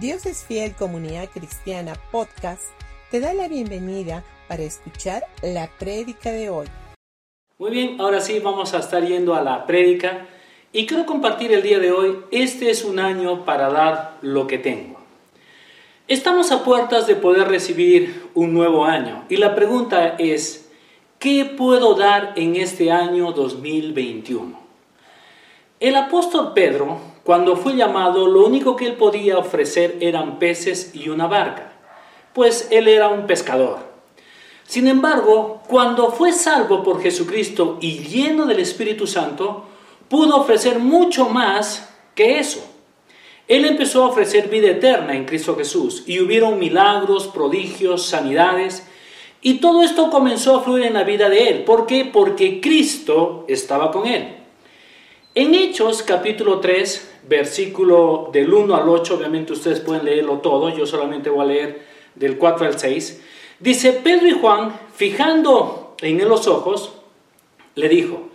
Dios es Fiel Comunidad Cristiana Podcast te da la bienvenida para escuchar la prédica de hoy. Muy bien, ahora sí vamos a estar yendo a la prédica y quiero compartir el día de hoy, este es un año para dar lo que tengo. Estamos a puertas de poder recibir un nuevo año y la pregunta es, ¿qué puedo dar en este año 2021? El apóstol Pedro cuando fue llamado, lo único que él podía ofrecer eran peces y una barca, pues él era un pescador. Sin embargo, cuando fue salvo por Jesucristo y lleno del Espíritu Santo, pudo ofrecer mucho más que eso. Él empezó a ofrecer vida eterna en Cristo Jesús y hubieron milagros, prodigios, sanidades, y todo esto comenzó a fluir en la vida de él. ¿Por qué? Porque Cristo estaba con él. En Hechos capítulo 3, versículo del 1 al 8, obviamente ustedes pueden leerlo todo, yo solamente voy a leer del 4 al 6, dice Pedro y Juan, fijando en él los ojos, le dijo,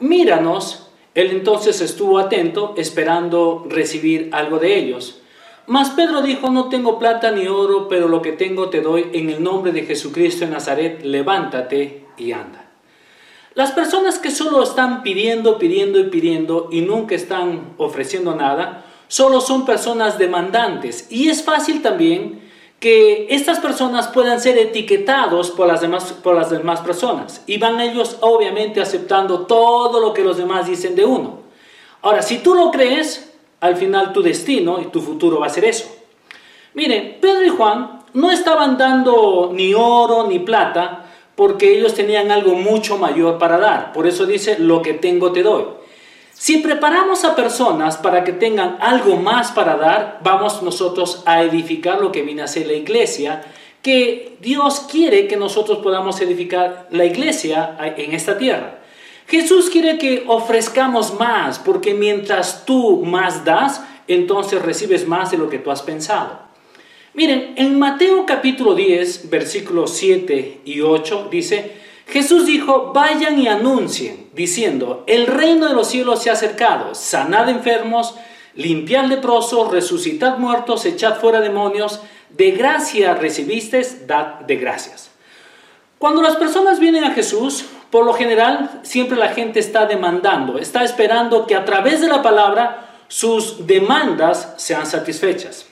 míranos, él entonces estuvo atento, esperando recibir algo de ellos. Mas Pedro dijo, no tengo plata ni oro, pero lo que tengo te doy en el nombre de Jesucristo en Nazaret, levántate y anda. Las personas que solo están pidiendo, pidiendo y pidiendo y nunca están ofreciendo nada, solo son personas demandantes. Y es fácil también que estas personas puedan ser etiquetados por las demás, por las demás personas. Y van ellos obviamente aceptando todo lo que los demás dicen de uno. Ahora, si tú lo crees, al final tu destino y tu futuro va a ser eso. Miren, Pedro y Juan no estaban dando ni oro ni plata, porque ellos tenían algo mucho mayor para dar. Por eso dice, lo que tengo te doy. Si preparamos a personas para que tengan algo más para dar, vamos nosotros a edificar lo que viene a ser la iglesia, que Dios quiere que nosotros podamos edificar la iglesia en esta tierra. Jesús quiere que ofrezcamos más, porque mientras tú más das, entonces recibes más de lo que tú has pensado. Miren, en Mateo capítulo 10, versículos 7 y 8 dice, Jesús dijo, vayan y anuncien, diciendo, el reino de los cielos se ha acercado, sanad enfermos, limpiad leprosos, resucitad muertos, echad fuera demonios, de gracia recibisteis, dad de gracias. Cuando las personas vienen a Jesús, por lo general siempre la gente está demandando, está esperando que a través de la palabra sus demandas sean satisfechas.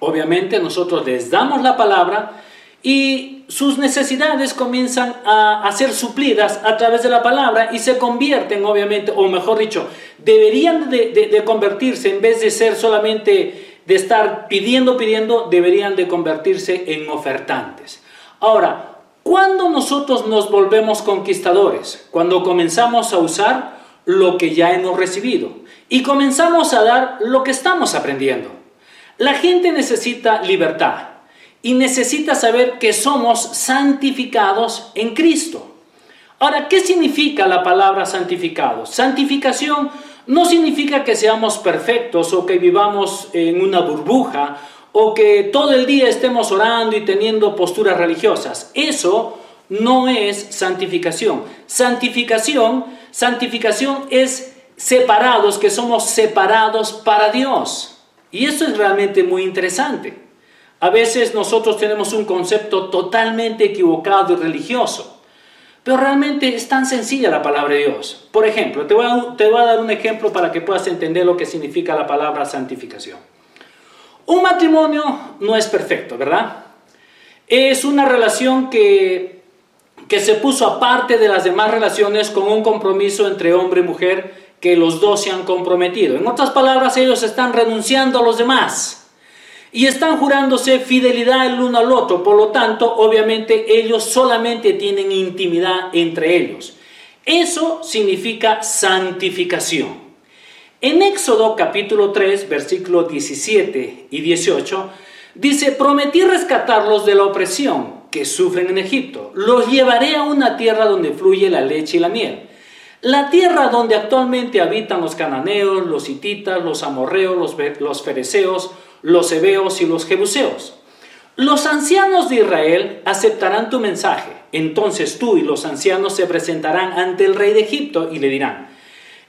Obviamente nosotros les damos la palabra y sus necesidades comienzan a, ser suplidas a través de la palabra y se convierten, obviamente, o mejor dicho, deberían de, convertirse, en vez de ser solamente de estar pidiendo, pidiendo, deberían de convertirse en ofertantes. Ahora, ¿cuándo nosotros nos volvemos conquistadores? Cuando comenzamos a usar lo que ya hemos recibido y comenzamos a dar lo que estamos aprendiendo. La gente necesita libertad y necesita saber que somos santificados en Cristo. Ahora, ¿qué significa la palabra santificado? Santificación no significa que seamos perfectos o que vivamos en una burbuja o que todo el día estemos orando y teniendo posturas religiosas. Eso no es santificación. Santificación, santificación es separados, que somos separados para Dios. Y eso es realmente muy interesante. A veces nosotros tenemos un concepto totalmente equivocado y religioso, pero realmente es tan sencilla la palabra de Dios. Por ejemplo, te voy, a, te voy a dar un ejemplo para que puedas entender lo que significa la palabra santificación. Un matrimonio no es perfecto, ¿verdad? Es una relación que, que se puso aparte de las demás relaciones con un compromiso entre hombre y mujer que los dos se han comprometido. En otras palabras, ellos están renunciando a los demás y están jurándose fidelidad el uno al otro. Por lo tanto, obviamente ellos solamente tienen intimidad entre ellos. Eso significa santificación. En Éxodo capítulo 3, versículos 17 y 18, dice, prometí rescatarlos de la opresión que sufren en Egipto. Los llevaré a una tierra donde fluye la leche y la miel la tierra donde actualmente habitan los cananeos, los hititas, los amorreos, los, los los hebeos y los jebuseos. Los ancianos de Israel aceptarán tu mensaje. Entonces tú y los ancianos se presentarán ante el rey de Egipto y le dirán,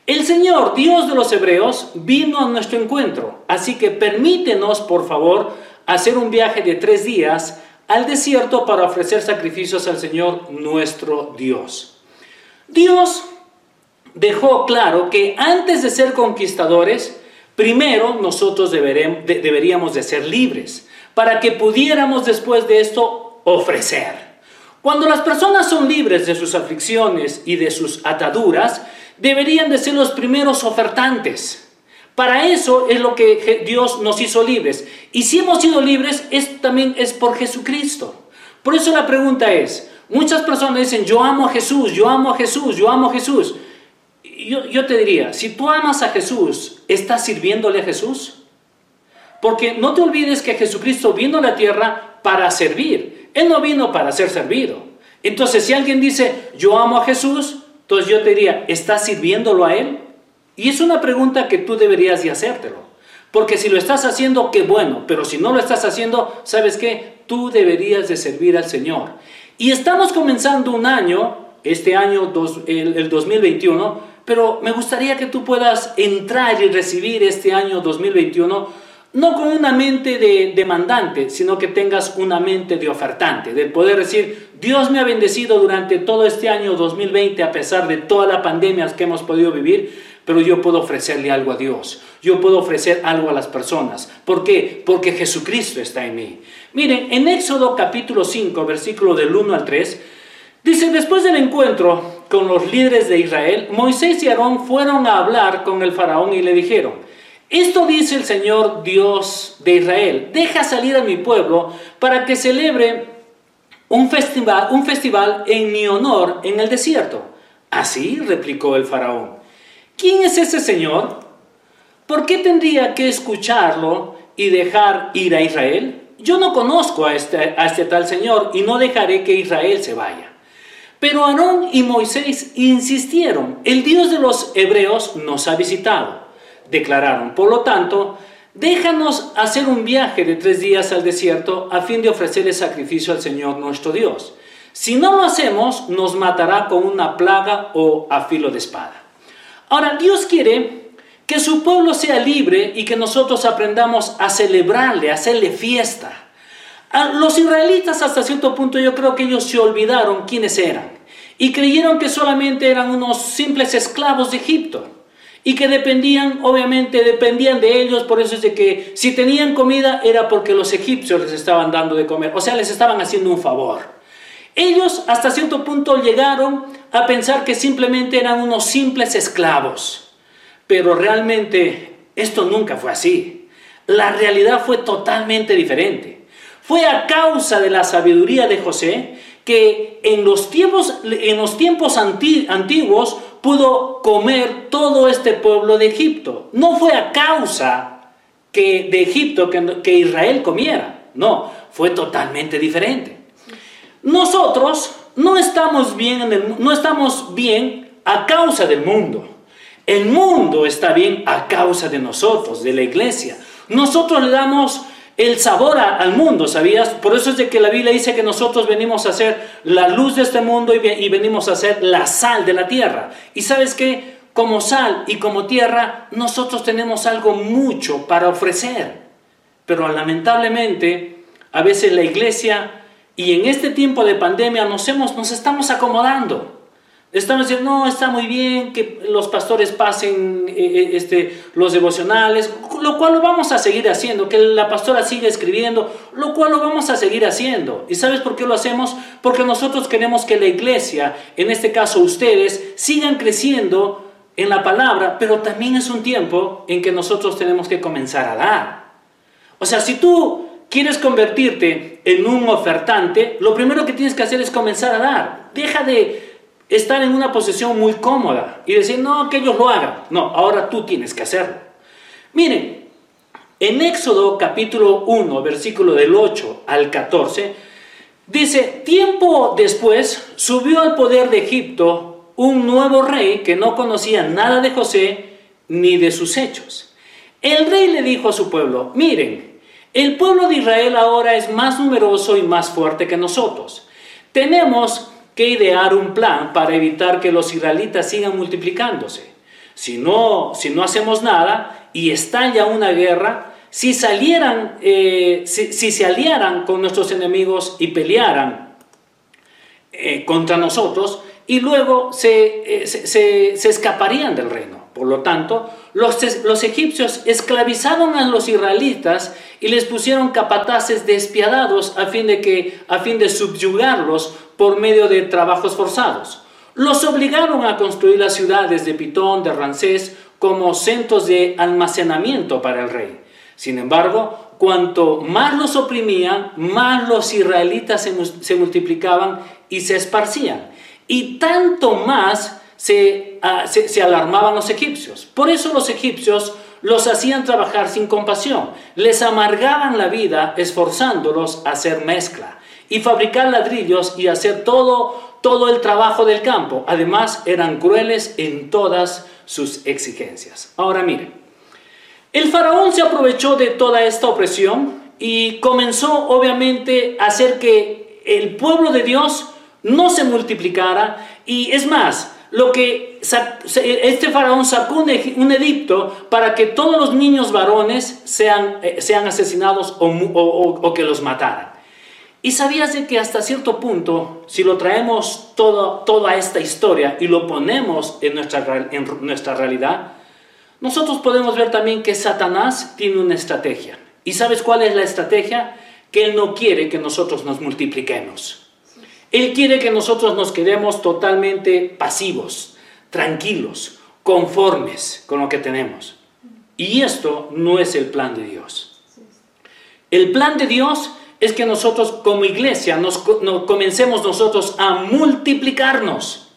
El Señor, Dios de los Hebreos, vino a nuestro encuentro, así que permítenos, por favor, hacer un viaje de tres días al desierto para ofrecer sacrificios al Señor nuestro Dios. Dios dejó claro que antes de ser conquistadores, primero nosotros deberíamos de ser libres, para que pudiéramos después de esto ofrecer. Cuando las personas son libres de sus aflicciones y de sus ataduras, deberían de ser los primeros ofertantes. Para eso es lo que Dios nos hizo libres. Y si hemos sido libres, es, también es por Jesucristo. Por eso la pregunta es, muchas personas dicen, yo amo a Jesús, yo amo a Jesús, yo amo a Jesús. Yo, yo te diría, si tú amas a Jesús, ¿estás sirviéndole a Jesús? Porque no te olvides que Jesucristo vino a la tierra para servir. Él no vino para ser servido. Entonces, si alguien dice, yo amo a Jesús, entonces yo te diría, ¿estás sirviéndolo a Él? Y es una pregunta que tú deberías de hacértelo. Porque si lo estás haciendo, qué bueno. Pero si no lo estás haciendo, ¿sabes qué? Tú deberías de servir al Señor. Y estamos comenzando un año, este año, el, el 2021, pero me gustaría que tú puedas entrar y recibir este año 2021 no con una mente de demandante, sino que tengas una mente de ofertante, del poder decir, Dios me ha bendecido durante todo este año 2020 a pesar de todas las pandemias que hemos podido vivir, pero yo puedo ofrecerle algo a Dios, yo puedo ofrecer algo a las personas. ¿Por qué? Porque Jesucristo está en mí. Miren, en Éxodo capítulo 5, versículo del 1 al 3, dice, después del encuentro con los líderes de Israel, Moisés y Aarón fueron a hablar con el faraón y le dijeron, esto dice el Señor Dios de Israel, deja salir a mi pueblo para que celebre un festival, un festival en mi honor en el desierto. Así replicó el faraón. ¿Quién es ese Señor? ¿Por qué tendría que escucharlo y dejar ir a Israel? Yo no conozco a este, a este tal Señor y no dejaré que Israel se vaya. Pero Aarón y Moisés insistieron, el Dios de los hebreos nos ha visitado. Declararon, por lo tanto, déjanos hacer un viaje de tres días al desierto a fin de ofrecerle sacrificio al Señor nuestro Dios. Si no lo hacemos, nos matará con una plaga o a filo de espada. Ahora, Dios quiere que su pueblo sea libre y que nosotros aprendamos a celebrarle, a hacerle fiesta. A los israelitas hasta cierto punto yo creo que ellos se olvidaron quiénes eran y creyeron que solamente eran unos simples esclavos de Egipto y que dependían, obviamente dependían de ellos, por eso es de que si tenían comida era porque los egipcios les estaban dando de comer, o sea, les estaban haciendo un favor. Ellos hasta cierto punto llegaron a pensar que simplemente eran unos simples esclavos, pero realmente esto nunca fue así. La realidad fue totalmente diferente. Fue a causa de la sabiduría de José que en los tiempos, en los tiempos antiguos pudo comer todo este pueblo de Egipto. No fue a causa que de Egipto que, Israel comiera, no, fue totalmente diferente. Nosotros no estamos bien, en el, no estamos bien a causa del mundo. El mundo está bien a causa de nosotros, de la iglesia. Nosotros le damos el sabor al mundo, ¿sabías? Por eso es de que la Biblia dice que nosotros venimos a ser la luz de este mundo y, y venimos a ser la sal de la tierra. Y sabes que como sal y como tierra, nosotros tenemos algo mucho para ofrecer. Pero lamentablemente, a veces la iglesia y en este tiempo de pandemia nos, hemos, nos estamos acomodando. Estamos diciendo, no, está muy bien que los pastores pasen eh, eh, este, los devocionales, lo cual lo vamos a seguir haciendo, que la pastora siga escribiendo, lo cual lo vamos a seguir haciendo. ¿Y sabes por qué lo hacemos? Porque nosotros queremos que la iglesia, en este caso ustedes, sigan creciendo en la palabra, pero también es un tiempo en que nosotros tenemos que comenzar a dar. O sea, si tú quieres convertirte en un ofertante, lo primero que tienes que hacer es comenzar a dar. Deja de estar en una posición muy cómoda y decir, no, que ellos lo hagan. No, ahora tú tienes que hacerlo. Miren, en Éxodo capítulo 1, versículo del 8 al 14, dice, tiempo después subió al poder de Egipto un nuevo rey que no conocía nada de José ni de sus hechos. El rey le dijo a su pueblo, miren, el pueblo de Israel ahora es más numeroso y más fuerte que nosotros. Tenemos que idear un plan para evitar que los israelitas sigan multiplicándose. si no, si no hacemos nada y estalla una guerra, si salieran, eh, si, se aliaran con nuestros enemigos y pelearan eh, contra nosotros, y luego se, se, escaparían del reino. Por lo tanto, los, los, egipcios esclavizaron a los israelitas y les pusieron capataces despiadados a fin de, que, a fin de subyugarlos por medio de trabajos forzados. Los obligaron a construir las ciudades de Pitón, de Ramsés, como centros de almacenamiento para el rey. Sin embargo, cuanto más los oprimían, más los israelitas se, multiplicaban y se esparcían. Y tanto más ah, se, alarmaban los egipcios. Por eso los egipcios los hacían trabajar sin compasión, les amargaban la vida esforzándolos a hacer mezcla y fabricar ladrillos y hacer todo todo el trabajo del campo. Además, eran crueles en todas sus exigencias. Ahora miren, el faraón se aprovechó de toda esta opresión y comenzó obviamente a hacer que el pueblo de Dios no se multiplicara y es más, lo que este faraón sacó un edicto para que todos los niños varones sean, eh, sean asesinados o, que los mataran. Y sabías de que hasta cierto punto, si lo traemos todo, toda esta historia y lo ponemos en nuestra, en nuestra realidad, nosotros podemos ver también que Satanás tiene una estrategia. ¿Y sabes cuál es la estrategia? Que Él no quiere que nosotros nos multipliquemos. Él quiere que nosotros nos quedemos totalmente pasivos, tranquilos, conformes con lo que tenemos. Y esto no es el plan de Dios. El plan de Dios es que nosotros como iglesia nos, comencemos nosotros a multiplicarnos.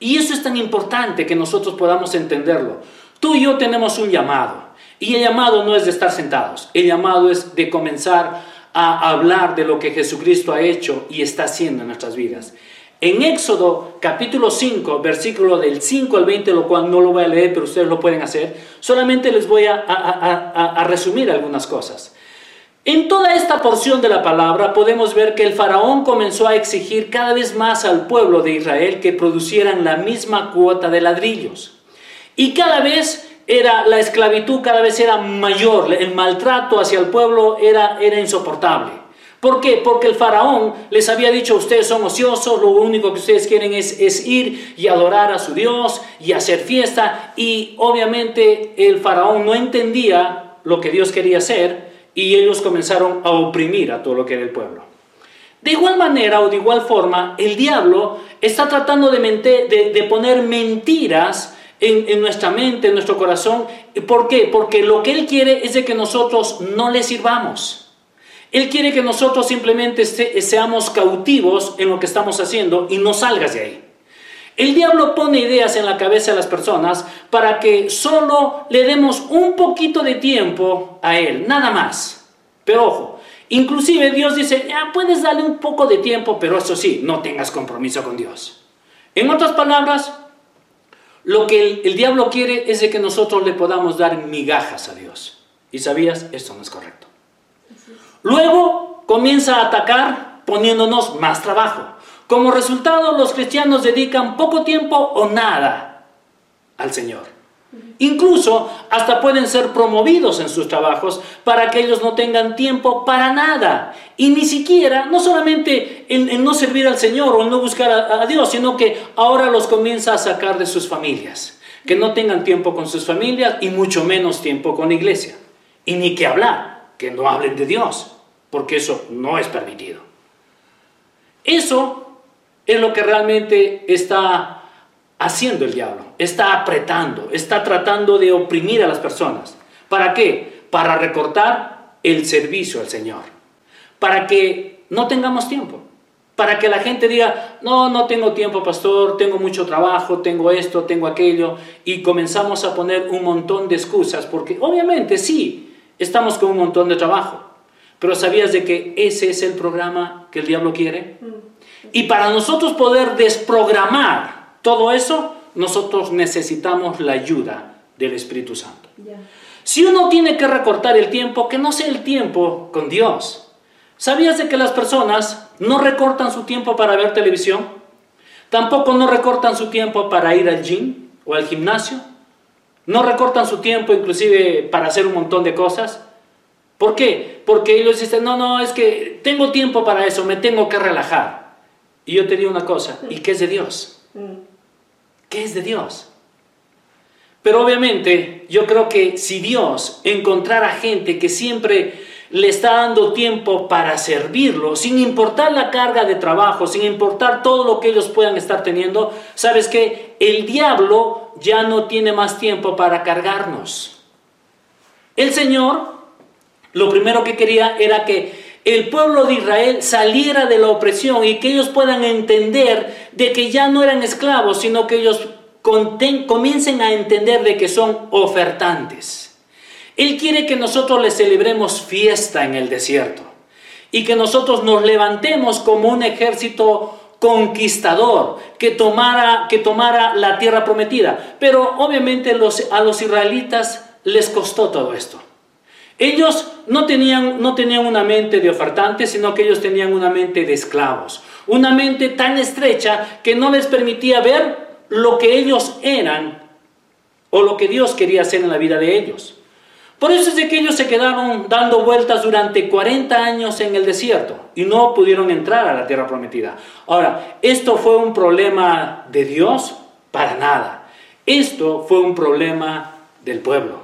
Y eso es tan importante que nosotros podamos entenderlo. Tú y yo tenemos un llamado. Y el llamado no es de estar sentados. El llamado es de comenzar a hablar de lo que Jesucristo ha hecho y está haciendo en nuestras vidas. En Éxodo capítulo 5, versículo del 5 al 20, lo cual no lo voy a leer, pero ustedes lo pueden hacer, solamente les voy a, a resumir algunas cosas. En toda esta porción de la palabra podemos ver que el faraón comenzó a exigir cada vez más al pueblo de Israel que producieran la misma cuota de ladrillos. Y cada vez era la esclavitud cada vez era mayor, el maltrato hacia el pueblo era, era insoportable. ¿Por qué? Porque el faraón les había dicho, ustedes son ociosos, lo único que ustedes quieren es, es, ir y adorar a su Dios y hacer fiesta. Y obviamente el faraón no entendía lo que Dios quería hacer y ellos comenzaron a oprimir a todo lo que era el pueblo. De igual manera o de igual forma, el diablo está tratando de, de, poner mentiras en, nuestra mente, en nuestro corazón. ¿Por qué? Porque lo que él quiere es de que nosotros no le sirvamos. Él quiere que nosotros simplemente seamos cautivos en lo que estamos haciendo y no salgas de ahí. El diablo pone ideas en la cabeza de las personas para que solo le demos un poquito de tiempo a él, nada más. Pero ojo, inclusive Dios dice, ya puedes darle un poco de tiempo, pero eso sí, no tengas compromiso con Dios. En otras palabras, lo que el, diablo quiere es de que nosotros le podamos dar migajas a Dios. ¿Y sabías? Esto no es correcto. Luego comienza a atacar poniéndonos más trabajo. Como resultado, los cristianos dedican poco tiempo o nada al Señor. Incluso hasta pueden ser promovidos en sus trabajos para que ellos no tengan tiempo para nada. Y ni siquiera, no solamente en, no servir al Señor o en no buscar a, a Dios, sino que ahora los comienza a sacar de sus familias. Que no tengan tiempo con sus familias y mucho menos tiempo con la iglesia. Y ni que hablar, que no hablen de Dios, porque eso no es permitido. Eso es lo que realmente está haciendo el diablo. Está apretando, está tratando de oprimir a las personas. ¿Para qué? Para recortar el servicio al Señor. Para que no tengamos tiempo. Para que la gente diga, no, no tengo tiempo, pastor, tengo mucho trabajo, tengo esto, tengo aquello. Y comenzamos a poner un montón de excusas, porque obviamente sí, estamos con un montón de trabajo. Pero ¿sabías de que ese es el programa que el diablo quiere? Mm. Y para nosotros poder desprogramar todo eso, nosotros necesitamos la ayuda del Espíritu Santo. Si uno tiene que recortar el tiempo, que no sea el tiempo con Dios. ¿Sabías de que las personas no recortan su tiempo para ver televisión? Tampoco no recortan su tiempo para ir al gym o al gimnasio. No recortan su tiempo inclusive para hacer un montón de cosas. ¿Por qué? Porque ellos dicen, no, no, es que tengo tiempo para eso, me tengo que relajar. Y yo te digo una cosa, ¿y qué es de Dios? ¿Qué es de Dios? Pero obviamente yo creo que si Dios encontrara gente que siempre le está dando tiempo para servirlo, sin importar la carga de trabajo, sin importar todo lo que ellos puedan estar teniendo, sabes que el diablo ya no tiene más tiempo para cargarnos. El Señor lo primero que quería era que el pueblo de Israel saliera de la opresión y que ellos puedan entender de que ya no eran esclavos, sino que ellos comiencen a entender de que son ofertantes. Él quiere que nosotros le celebremos fiesta en el desierto y que nosotros nos levantemos como un ejército conquistador que tomara, que tomara la tierra prometida. Pero obviamente a los israelitas les costó todo esto. Ellos no tenían, no tenían una mente de ofertantes, sino que ellos tenían una mente de esclavos. Una mente tan estrecha que no les permitía ver lo que ellos eran o lo que Dios quería hacer en la vida de ellos. Por eso es de que ellos se quedaron dando vueltas durante 40 años en el desierto y no pudieron entrar a la tierra prometida. Ahora, ¿esto fue un problema de Dios? Para nada. Esto fue un problema del pueblo.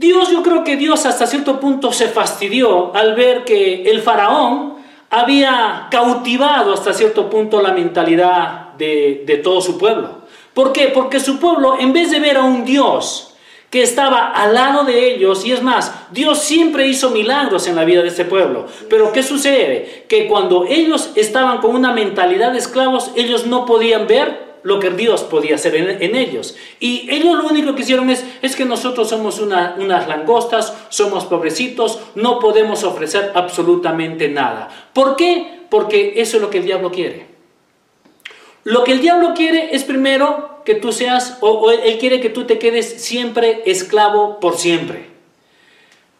Dios, yo creo que Dios hasta cierto punto se fastidió al ver que el faraón había cautivado hasta cierto punto la mentalidad de, de todo su pueblo. ¿Por qué? Porque su pueblo, en vez de ver a un Dios que estaba al lado de ellos. Y es más, Dios siempre hizo milagros en la vida de ese pueblo. Pero ¿qué sucede? Que cuando ellos estaban con una mentalidad de esclavos, ellos no podían ver lo que Dios podía hacer en, ellos. Y ellos lo único que hicieron es, es que nosotros somos unas langostas, somos pobrecitos, no podemos ofrecer absolutamente nada. ¿Por qué? Porque eso es lo que el diablo quiere. Lo que el diablo quiere es primero que tú seas, o, él quiere que tú te quedes siempre esclavo por siempre.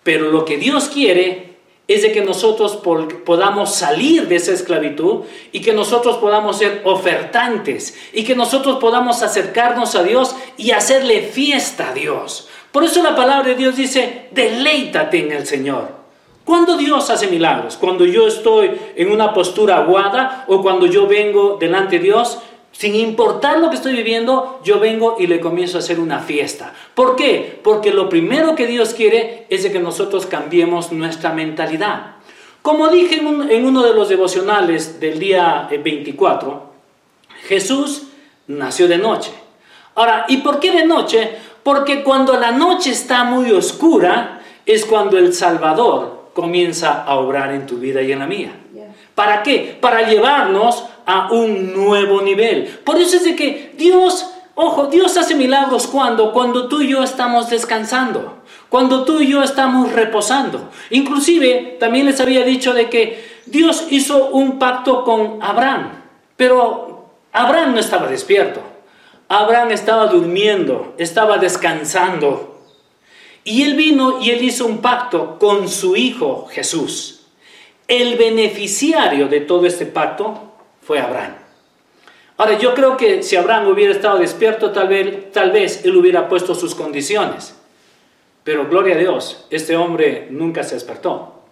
Pero lo que Dios quiere es de que nosotros podamos salir de esa esclavitud y que nosotros podamos ser ofertantes y que nosotros podamos acercarnos a Dios y hacerle fiesta a Dios. Por eso la palabra de Dios dice, deleítate en el Señor. ¿Cuándo Dios hace milagros? ¿Cuando yo estoy en una postura aguada o cuando yo vengo delante de Dios? Sin importar lo que estoy viviendo, yo vengo y le comienzo a hacer una fiesta. ¿Por qué? Porque lo primero que Dios quiere es de que nosotros cambiemos nuestra mentalidad. Como dije en, uno de los devocionales del día 24, eh, Jesús nació de noche. Ahora, ¿y por qué de noche? Porque cuando la noche está muy oscura es cuando el Salvador comienza a obrar en tu vida y en la mía. ¿Para qué? Para llevarnos a un nuevo nivel. Por eso es de que Dios, ojo, Dios hace milagros cuando, cuando tú y yo estamos descansando, cuando tú y yo estamos reposando. Inclusive también les había dicho de que Dios hizo un pacto con Abraham, pero Abraham no estaba despierto. Abraham estaba durmiendo, estaba descansando. Y él vino y él hizo un pacto con su hijo Jesús. El beneficiario de todo este pacto fue Abraham. Ahora, yo creo que si Abraham hubiera estado despierto, tal vez, tal vez él hubiera puesto sus condiciones. Pero gloria a Dios, este hombre nunca se despertó.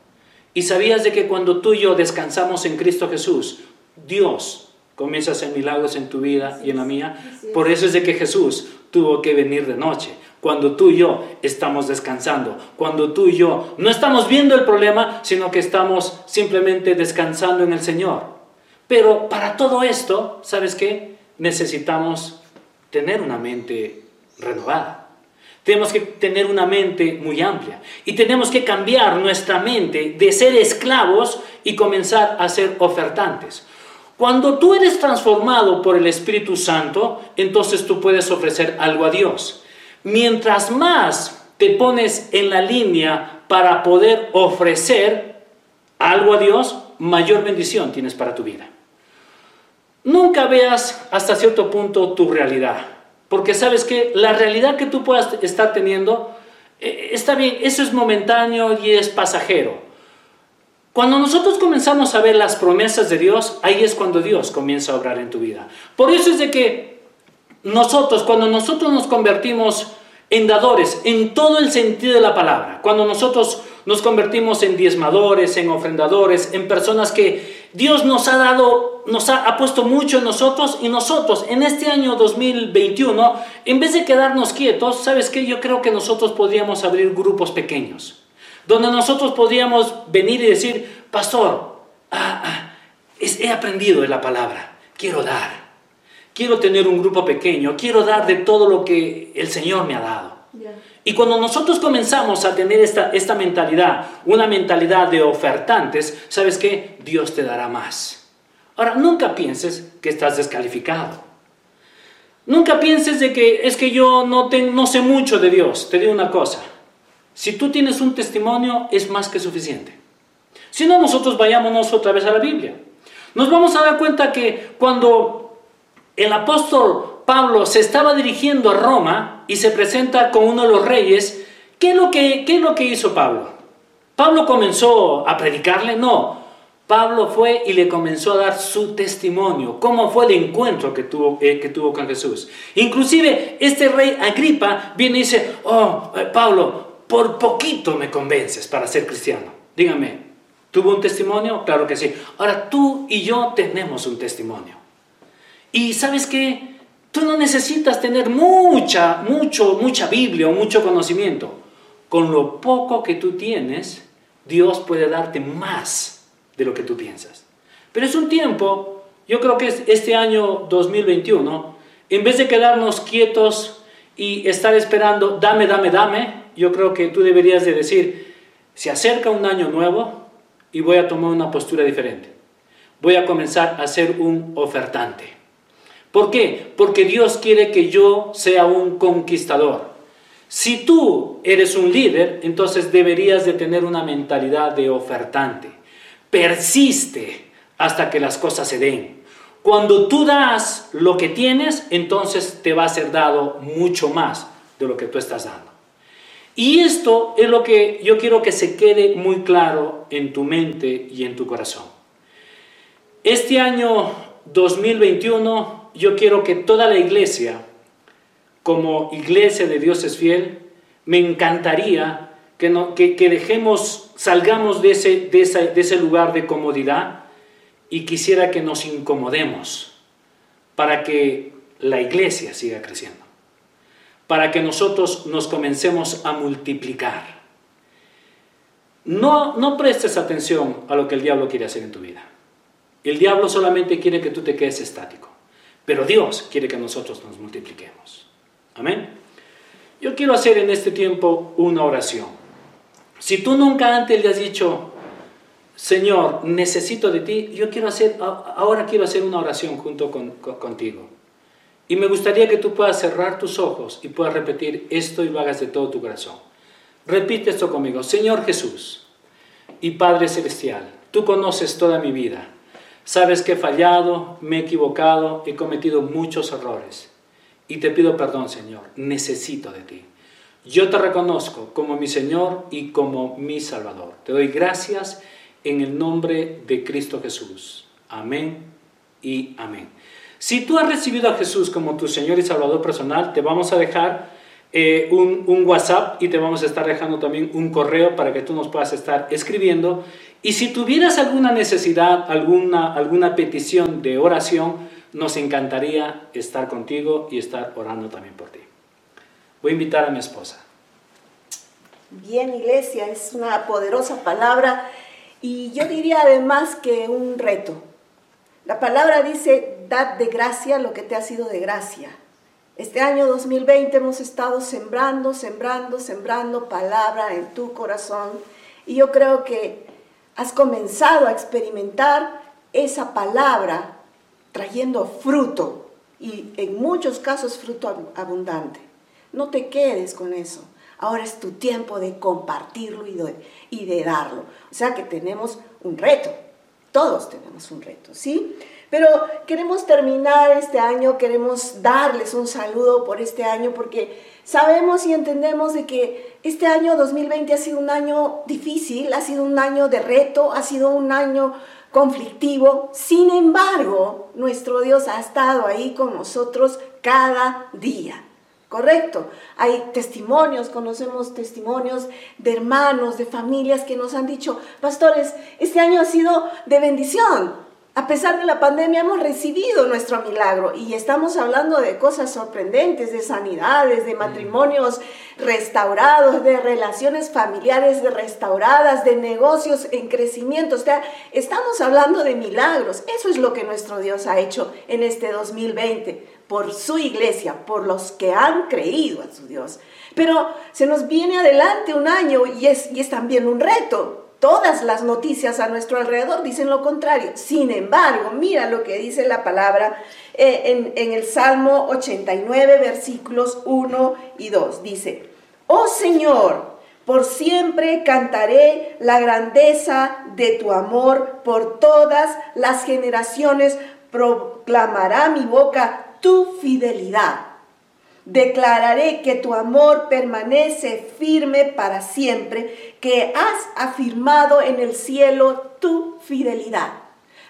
Y sabías de que cuando tú y yo descansamos en Cristo Jesús, Dios comienza a hacer milagros en tu vida y en la mía. Por eso es de que Jesús tuvo que venir de noche cuando tú y yo estamos descansando, cuando tú y yo no estamos viendo el problema, sino que estamos simplemente descansando en el Señor. Pero para todo esto, ¿sabes qué? Necesitamos tener una mente renovada. Tenemos que tener una mente muy amplia y tenemos que cambiar nuestra mente de ser esclavos y comenzar a ser ofertantes. Cuando tú eres transformado por el Espíritu Santo, entonces tú puedes ofrecer algo a Dios. Mientras más te pones en la línea para poder ofrecer algo a Dios, mayor bendición tienes para tu vida. Nunca veas hasta cierto punto tu realidad, porque sabes que la realidad que tú puedas estar teniendo eh, está bien, eso es momentáneo y es pasajero. Cuando nosotros comenzamos a ver las promesas de Dios, ahí es cuando Dios comienza a obrar en tu vida. Por eso es de que nosotros, cuando nosotros nos convertimos en dadores, en todo el sentido de la palabra. Cuando nosotros nos convertimos en diezmadores, en ofrendadores, en personas que Dios nos ha dado, nos ha, puesto mucho en nosotros y nosotros en este año 2021, en vez de quedarnos quietos, ¿sabes qué? Yo creo que nosotros podríamos abrir grupos pequeños, donde nosotros podríamos venir y decir, pastor, ah, ah, he aprendido de la palabra, quiero dar. Quiero tener un grupo pequeño, quiero dar de todo lo que el Señor me ha dado. Y cuando nosotros comenzamos a tener esta, esta mentalidad, una mentalidad de ofertantes, ¿sabes qué? Dios te dará más. Ahora, nunca pienses que estás descalificado. Nunca pienses de que es que yo no, no sé mucho de Dios. Te digo una cosa. Si tú tienes un testimonio, es más que suficiente. Si no, nosotros vayámonos otra vez a la Biblia. Nos vamos a dar cuenta que cuando el apóstol Pablo se estaba dirigiendo a Roma, y se presenta con uno de los reyes, ¿qué es lo que, qué es lo que hizo Pablo? ¿Pablo comenzó a predicarle? No. Pablo fue y le comenzó a dar su testimonio, cómo fue el encuentro que tuvo, eh, que tuvo con Jesús. Inclusive este rey Agripa viene y dice, oh, eh, Pablo, por poquito me convences para ser cristiano. Dígame, ¿tuvo un testimonio? Claro que sí. Ahora tú y yo tenemos un testimonio. Y sabes qué? Tú no necesitas tener mucha, mucho, mucha Biblia o mucho conocimiento. Con lo poco que tú tienes, Dios puede darte más de lo que tú piensas. Pero es un tiempo, yo creo que este año 2021, en vez de quedarnos quietos y estar esperando, dame, dame, dame, yo creo que tú deberías de decir, se acerca un año nuevo y voy a tomar una postura diferente. Voy a comenzar a ser un ofertante. ¿Por qué? Porque Dios quiere que yo sea un conquistador. Si tú eres un líder, entonces deberías de tener una mentalidad de ofertante. Persiste hasta que las cosas se den. Cuando tú das lo que tienes, entonces te va a ser dado mucho más de lo que tú estás dando. Y esto es lo que yo quiero que se quede muy claro en tu mente y en tu corazón. Este año 2021 yo quiero que toda la iglesia, como iglesia de Dios es fiel, me encantaría que, no, que, dejemos, salgamos de ese, de, ese lugar de comodidad y quisiera que nos incomodemos para que la iglesia siga creciendo, para que nosotros nos comencemos a multiplicar. No, no prestes atención a lo que el diablo quiere hacer en tu vida. El diablo solamente quiere que tú te quedes estático. Pero Dios quiere que nosotros nos multipliquemos. Amén. Yo quiero hacer en este tiempo una oración. Si tú nunca antes le has dicho, Señor, necesito de ti, yo quiero hacer, ahora quiero hacer una oración junto contigo. Y me gustaría que tú puedas cerrar tus ojos y puedas repetir esto y lo hagas de todo tu corazón. Repite esto conmigo. Señor Jesús y Padre Celestial, tú conoces toda mi vida. Sabes que he fallado, me he equivocado, he cometido muchos errores. Y te pido perdón, Señor. Necesito de ti. Yo te reconozco como mi Señor y como mi Salvador. Te doy gracias en el nombre de Cristo Jesús. Amén y amén. Si tú has recibido a Jesús como tu Señor y Salvador personal, te vamos a dejar eh, un, un, WhatsApp y te vamos a estar dejando también un correo para que tú nos puedas estar escribiendo y si tuvieras alguna necesidad, alguna, alguna petición de oración, nos encantaría estar contigo y estar orando también por ti. Voy a invitar a mi esposa. Bien, iglesia, es una poderosa palabra y yo diría además que un reto. La palabra dice, dad de gracia lo que te ha sido de gracia. Este año 2020 hemos estado sembrando, sembrando, sembrando palabra en tu corazón y yo creo que has comenzado a experimentar esa palabra trayendo fruto y en muchos casos fruto abundante. No te quedes con eso. Ahora es tu tiempo de compartirlo y de, darlo. O sea que tenemos un reto. Todos tenemos un reto, ¿sí? Pero queremos terminar este año, queremos darles un saludo por este año porque sabemos y entendemos de que este año 2020 ha sido un año difícil, ha sido un año de reto, ha sido un año conflictivo. Sin embargo, nuestro Dios ha estado ahí con nosotros cada día. Correcto. Hay testimonios, conocemos testimonios de hermanos, de familias que nos han dicho, pastores, este año ha sido de bendición. A pesar de la pandemia hemos recibido nuestro milagro y estamos hablando de cosas sorprendentes, de sanidades, de matrimonios restaurados, de relaciones familiares restauradas, de negocios en crecimiento. O sea, estamos hablando de milagros. Eso es lo que nuestro Dios ha hecho en este 2020 por su iglesia, por los que han creído a su Dios. Pero se nos viene adelante un año y es, y es también un reto. Todas las noticias a nuestro alrededor dicen lo contrario. Sin embargo, mira lo que dice la palabra eh, en, el Salmo 89, versículos 1 y 2. Dice, oh Señor, por siempre cantaré la grandeza de tu amor, por todas las generaciones proclamará mi boca tu fidelidad. Declararé que tu amor permanece firme para siempre, que has afirmado en el cielo tu fidelidad.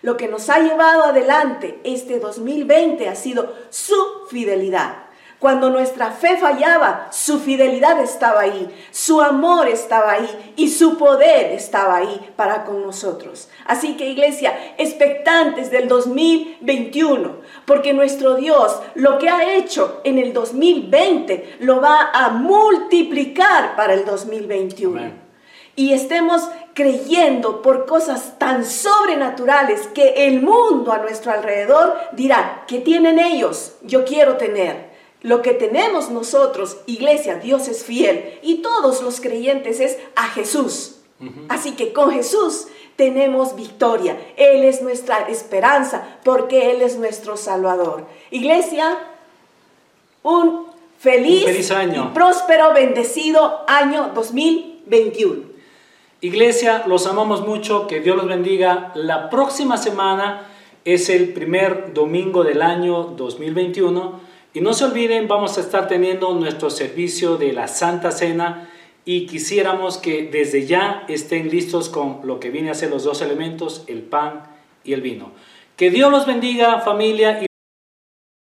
Lo que nos ha llevado adelante este 2020 ha sido su fidelidad. Cuando nuestra fe fallaba, su fidelidad estaba ahí, su amor estaba ahí y su poder estaba ahí para con nosotros. Así que iglesia, expectantes del 2021, porque nuestro Dios lo que ha hecho en el 2020 lo va a multiplicar para el 2021. Y estemos creyendo por cosas tan sobrenaturales que el mundo a nuestro alrededor dirá, que tienen ellos? Yo quiero tener. Lo que tenemos nosotros, iglesia, Dios es fiel y todos los creyentes es a Jesús. Así que con Jesús tenemos victoria. Él es nuestra esperanza porque Él es nuestro Salvador. Iglesia, un feliz, año. y próspero, bendecido año 2021. Iglesia, los amamos mucho, que Dios los bendiga. La próxima semana es el primer domingo del año 2021 y no se olviden, vamos a estar teniendo nuestro servicio de la Santa Cena y quisiéramos que desde ya estén listos con lo que viene a ser los dos elementos, el pan y el vino. Que Dios los bendiga familia y